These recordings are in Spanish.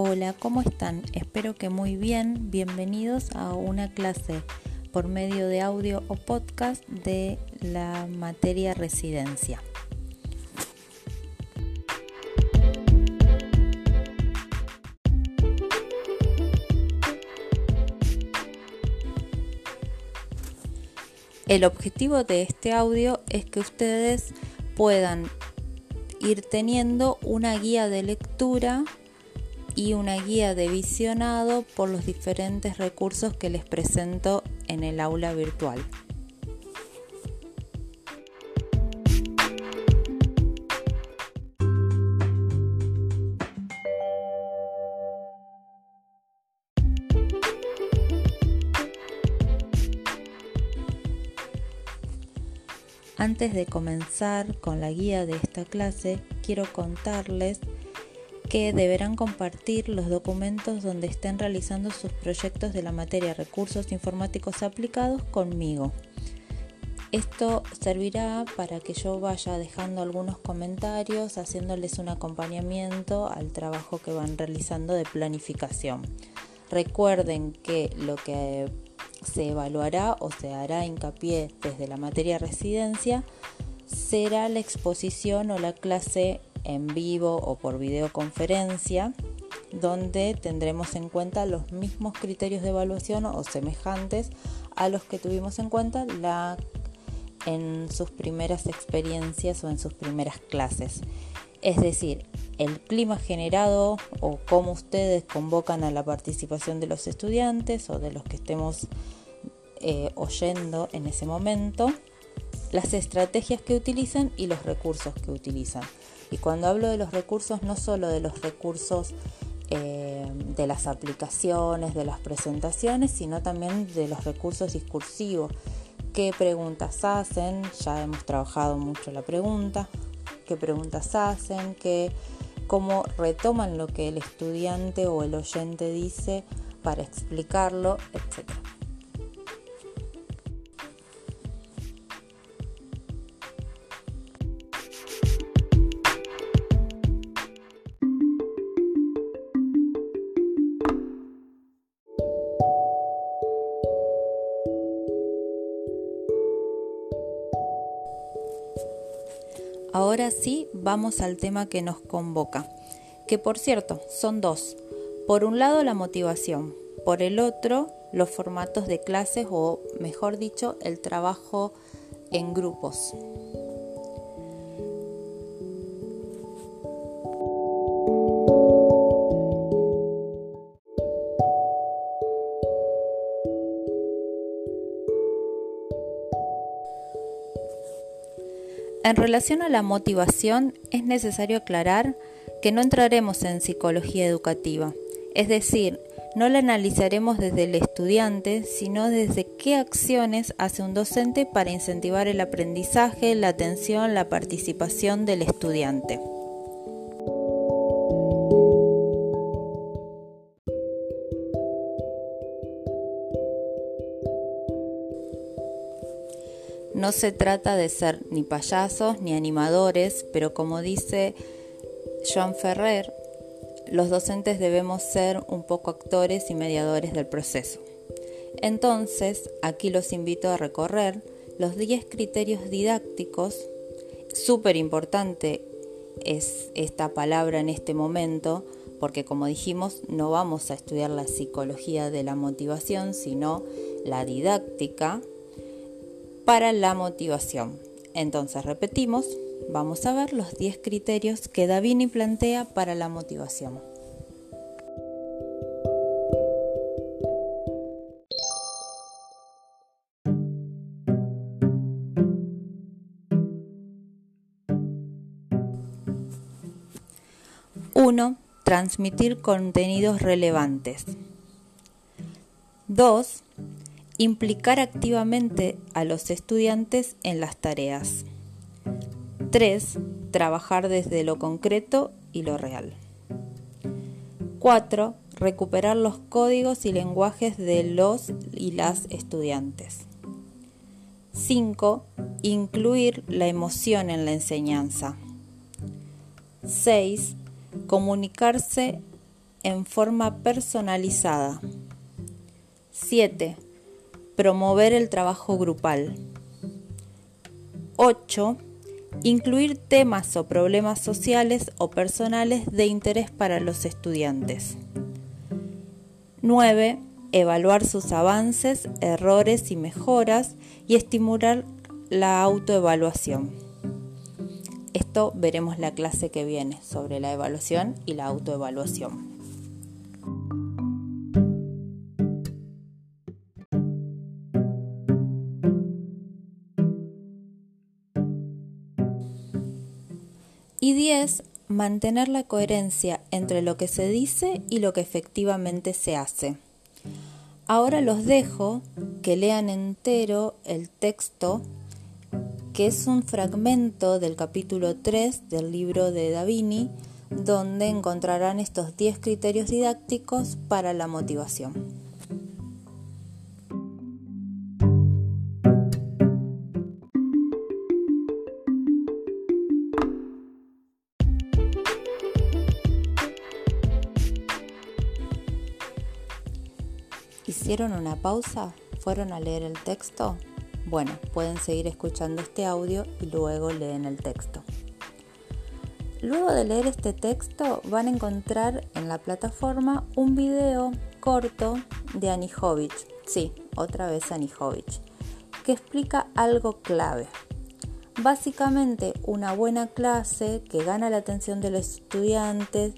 Hola, ¿cómo están? Espero que muy bien. Bienvenidos a una clase por medio de audio o podcast de la materia residencia. El objetivo de este audio es que ustedes puedan ir teniendo una guía de lectura y una guía de visionado por los diferentes recursos que les presento en el aula virtual. Antes de comenzar con la guía de esta clase, quiero contarles que deberán compartir los documentos donde estén realizando sus proyectos de la materia recursos informáticos aplicados conmigo. Esto servirá para que yo vaya dejando algunos comentarios, haciéndoles un acompañamiento al trabajo que van realizando de planificación. Recuerden que lo que se evaluará o se hará hincapié desde la materia residencia será la exposición o la clase en vivo o por videoconferencia, donde tendremos en cuenta los mismos criterios de evaluación o semejantes a los que tuvimos en cuenta la, en sus primeras experiencias o en sus primeras clases. Es decir, el clima generado o cómo ustedes convocan a la participación de los estudiantes o de los que estemos eh, oyendo en ese momento, las estrategias que utilizan y los recursos que utilizan. Y cuando hablo de los recursos, no solo de los recursos eh, de las aplicaciones, de las presentaciones, sino también de los recursos discursivos. ¿Qué preguntas hacen? Ya hemos trabajado mucho la pregunta. ¿Qué preguntas hacen? ¿Qué, ¿Cómo retoman lo que el estudiante o el oyente dice para explicarlo? Etcétera. Ahora sí, vamos al tema que nos convoca, que por cierto son dos. Por un lado la motivación, por el otro los formatos de clases o mejor dicho el trabajo en grupos. En relación a la motivación, es necesario aclarar que no entraremos en psicología educativa, es decir, no la analizaremos desde el estudiante, sino desde qué acciones hace un docente para incentivar el aprendizaje, la atención, la participación del estudiante. No se trata de ser ni payasos ni animadores, pero como dice Joan Ferrer, los docentes debemos ser un poco actores y mediadores del proceso. Entonces, aquí los invito a recorrer los 10 criterios didácticos. Súper importante es esta palabra en este momento, porque como dijimos, no vamos a estudiar la psicología de la motivación, sino la didáctica para la motivación. Entonces repetimos, vamos a ver los 10 criterios que Davini plantea para la motivación. Uno, transmitir contenidos relevantes. 2 implicar activamente a los estudiantes en las tareas. 3. Trabajar desde lo concreto y lo real. 4. Recuperar los códigos y lenguajes de los y las estudiantes. 5. Incluir la emoción en la enseñanza. 6. Comunicarse en forma personalizada. 7. Promover el trabajo grupal. 8. Incluir temas o problemas sociales o personales de interés para los estudiantes. 9. Evaluar sus avances, errores y mejoras y estimular la autoevaluación. Esto veremos la clase que viene sobre la evaluación y la autoevaluación. Y 10. Mantener la coherencia entre lo que se dice y lo que efectivamente se hace. Ahora los dejo que lean entero el texto, que es un fragmento del capítulo 3 del libro de Davini, donde encontrarán estos 10 criterios didácticos para la motivación. ¿Hicieron una pausa? ¿Fueron a leer el texto? Bueno, pueden seguir escuchando este audio y luego leen el texto. Luego de leer este texto van a encontrar en la plataforma un video corto de Anijovic, sí, otra vez Anijovic, que explica algo clave. Básicamente una buena clase que gana la atención de los estudiantes,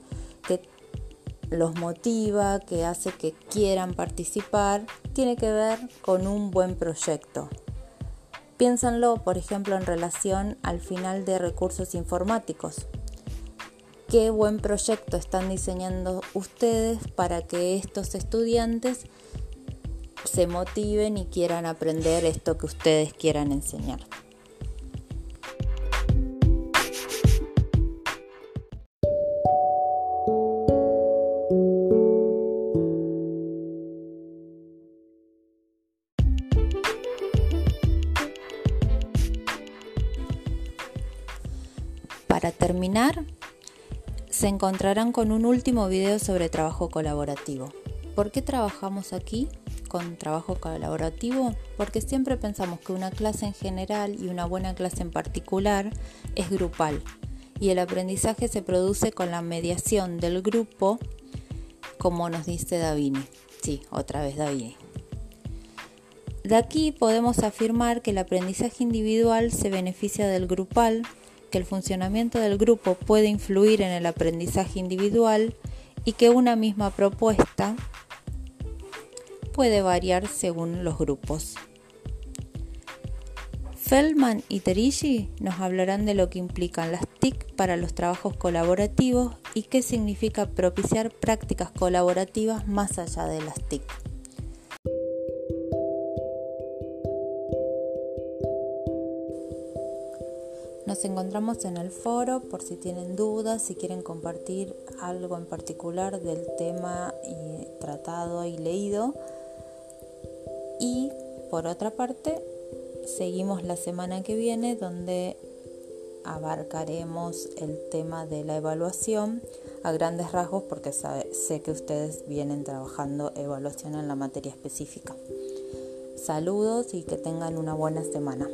los motiva, que hace que quieran participar, tiene que ver con un buen proyecto. Piénsenlo, por ejemplo, en relación al final de recursos informáticos. ¿Qué buen proyecto están diseñando ustedes para que estos estudiantes se motiven y quieran aprender esto que ustedes quieran enseñar? Para terminar, se encontrarán con un último video sobre trabajo colaborativo. ¿Por qué trabajamos aquí con trabajo colaborativo? Porque siempre pensamos que una clase en general y una buena clase en particular es grupal y el aprendizaje se produce con la mediación del grupo, como nos dice Davini. Sí, otra vez Davini. De aquí podemos afirmar que el aprendizaje individual se beneficia del grupal que el funcionamiento del grupo puede influir en el aprendizaje individual y que una misma propuesta puede variar según los grupos. Feldman y Terishi nos hablarán de lo que implican las TIC para los trabajos colaborativos y qué significa propiciar prácticas colaborativas más allá de las TIC. Nos encontramos en el foro por si tienen dudas, si quieren compartir algo en particular del tema tratado y leído. Y por otra parte, seguimos la semana que viene donde abarcaremos el tema de la evaluación a grandes rasgos porque sé que ustedes vienen trabajando evaluación en la materia específica. Saludos y que tengan una buena semana.